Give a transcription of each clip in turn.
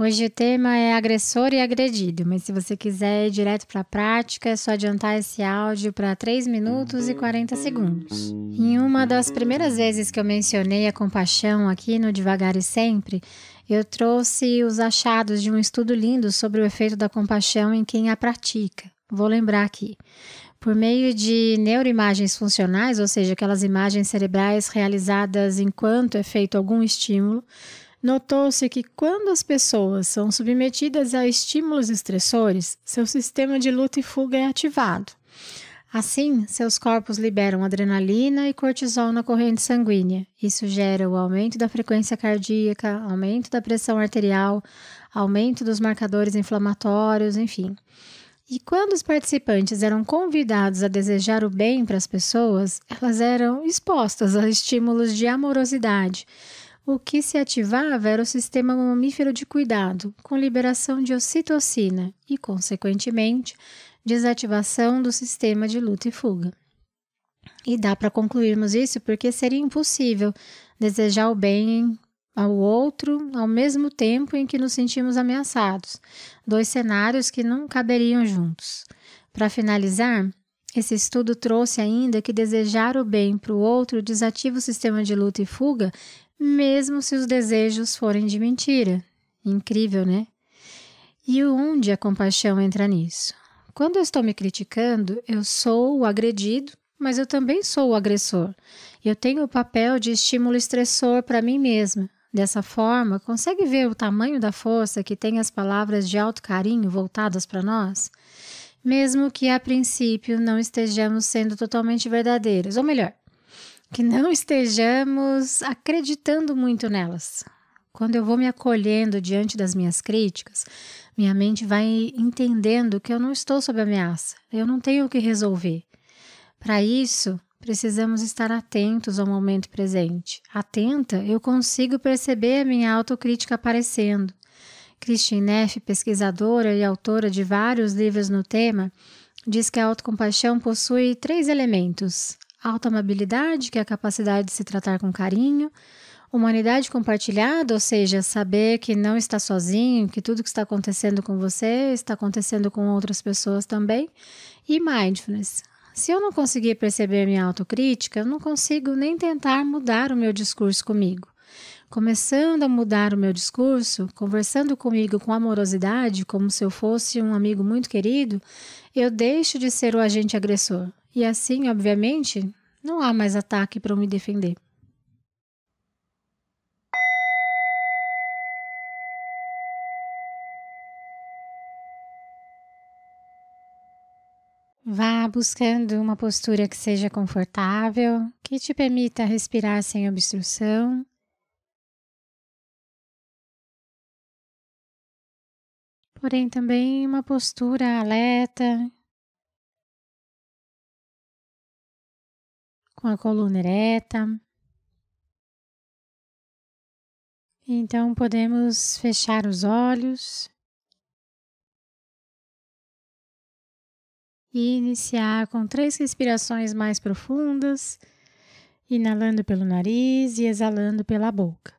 Hoje o tema é agressor e agredido, mas se você quiser ir direto para a prática, é só adiantar esse áudio para 3 minutos e 40 segundos. Em uma das primeiras vezes que eu mencionei a compaixão aqui no Devagar e Sempre, eu trouxe os achados de um estudo lindo sobre o efeito da compaixão em quem a pratica. Vou lembrar aqui. Por meio de neuroimagens funcionais, ou seja, aquelas imagens cerebrais realizadas enquanto é feito algum estímulo, Notou-se que quando as pessoas são submetidas a estímulos estressores, seu sistema de luta e fuga é ativado. Assim, seus corpos liberam adrenalina e cortisol na corrente sanguínea. Isso gera o aumento da frequência cardíaca, aumento da pressão arterial, aumento dos marcadores inflamatórios, enfim. E quando os participantes eram convidados a desejar o bem para as pessoas, elas eram expostas a estímulos de amorosidade o que se ativava era o sistema mamífero de cuidado, com liberação de ocitocina e, consequentemente, desativação do sistema de luta e fuga. E dá para concluirmos isso porque seria impossível desejar o bem ao outro ao mesmo tempo em que nos sentimos ameaçados, dois cenários que não caberiam juntos. Para finalizar, esse estudo trouxe ainda que desejar o bem para o outro desativa o sistema de luta e fuga mesmo se os desejos forem de mentira. Incrível, né? E onde a compaixão entra nisso? Quando eu estou me criticando, eu sou o agredido, mas eu também sou o agressor. Eu tenho o papel de estímulo estressor para mim mesma. Dessa forma, consegue ver o tamanho da força que tem as palavras de alto carinho voltadas para nós? Mesmo que a princípio não estejamos sendo totalmente verdadeiras, ou melhor, que não estejamos acreditando muito nelas. Quando eu vou me acolhendo diante das minhas críticas, minha mente vai entendendo que eu não estou sob ameaça, eu não tenho o que resolver. Para isso, precisamos estar atentos ao momento presente. Atenta, eu consigo perceber a minha autocrítica aparecendo. Christine Neff, pesquisadora e autora de vários livros no tema, diz que a autocompaixão possui três elementos: alta amabilidade, que é a capacidade de se tratar com carinho, humanidade compartilhada, ou seja, saber que não está sozinho, que tudo que está acontecendo com você está acontecendo com outras pessoas também, e mindfulness. Se eu não conseguir perceber minha autocrítica, eu não consigo nem tentar mudar o meu discurso comigo. Começando a mudar o meu discurso, conversando comigo com amorosidade, como se eu fosse um amigo muito querido, eu deixo de ser o agente agressor e assim, obviamente, não há mais ataque para me defender. Vá buscando uma postura que seja confortável, que te permita respirar sem obstrução. Porém, também uma postura alerta, com a coluna ereta. Então podemos fechar os olhos e iniciar com três respirações mais profundas, inalando pelo nariz e exalando pela boca.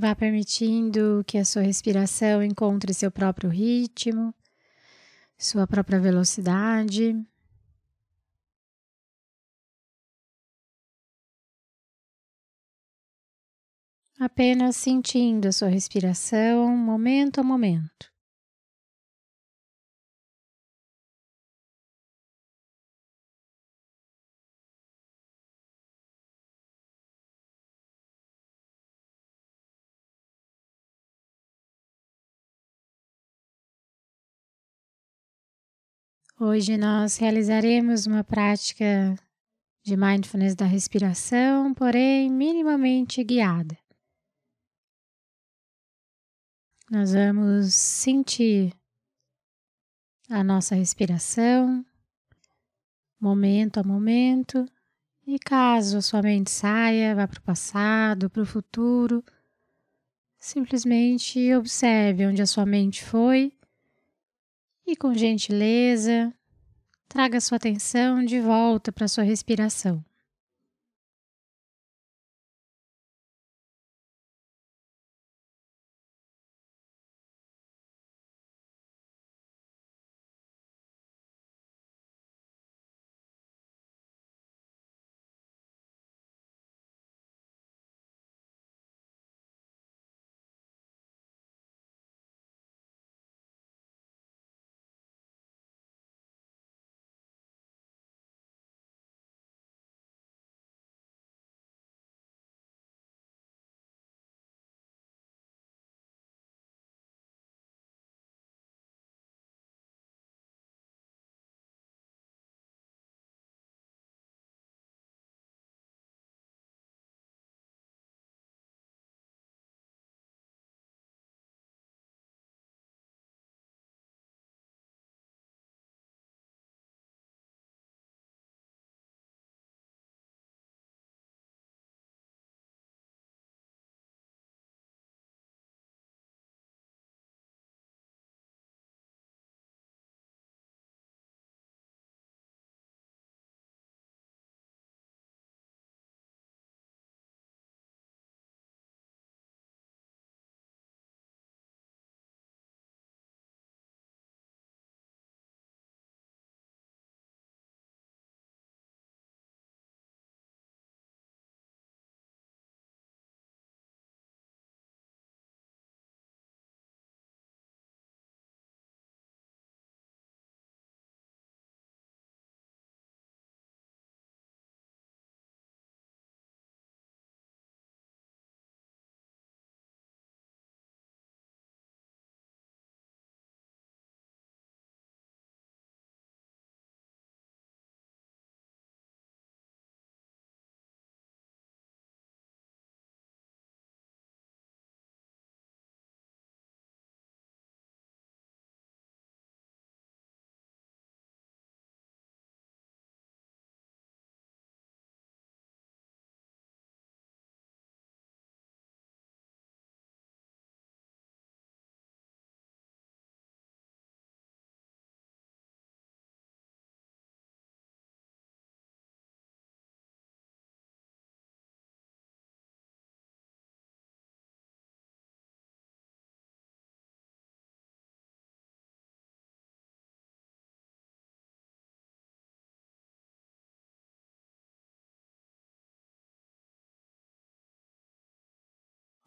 Vá permitindo que a sua respiração encontre seu próprio ritmo, sua própria velocidade. Apenas sentindo a sua respiração momento a momento. Hoje nós realizaremos uma prática de mindfulness da respiração, porém minimamente guiada. Nós vamos sentir a nossa respiração, momento a momento, e caso a sua mente saia, vá para o passado, para o futuro, simplesmente observe onde a sua mente foi e, com gentileza, traga sua atenção de volta para sua respiração.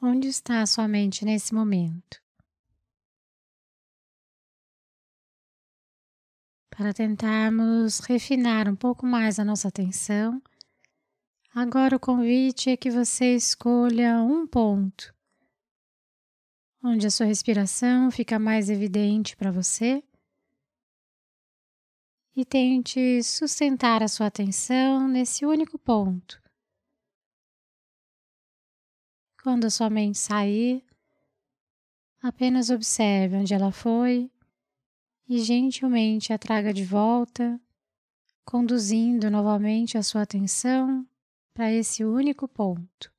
Onde está a sua mente nesse momento? Para tentarmos refinar um pouco mais a nossa atenção, agora o convite é que você escolha um ponto onde a sua respiração fica mais evidente para você e tente sustentar a sua atenção nesse único ponto. Quando a sua mente sair, apenas observe onde ela foi e gentilmente a traga de volta, conduzindo novamente a sua atenção para esse único ponto.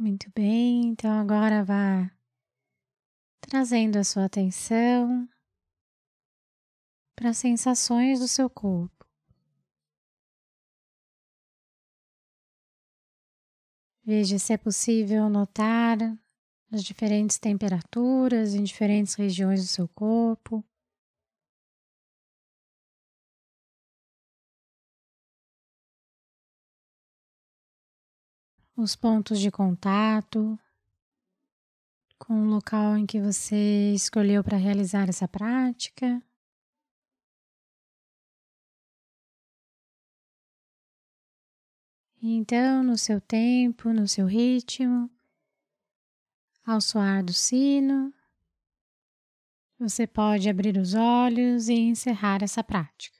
Muito bem, então agora vá trazendo a sua atenção para as sensações do seu corpo. Veja se é possível notar as diferentes temperaturas em diferentes regiões do seu corpo. Os pontos de contato com o local em que você escolheu para realizar essa prática. Então, no seu tempo, no seu ritmo, ao soar do sino, você pode abrir os olhos e encerrar essa prática.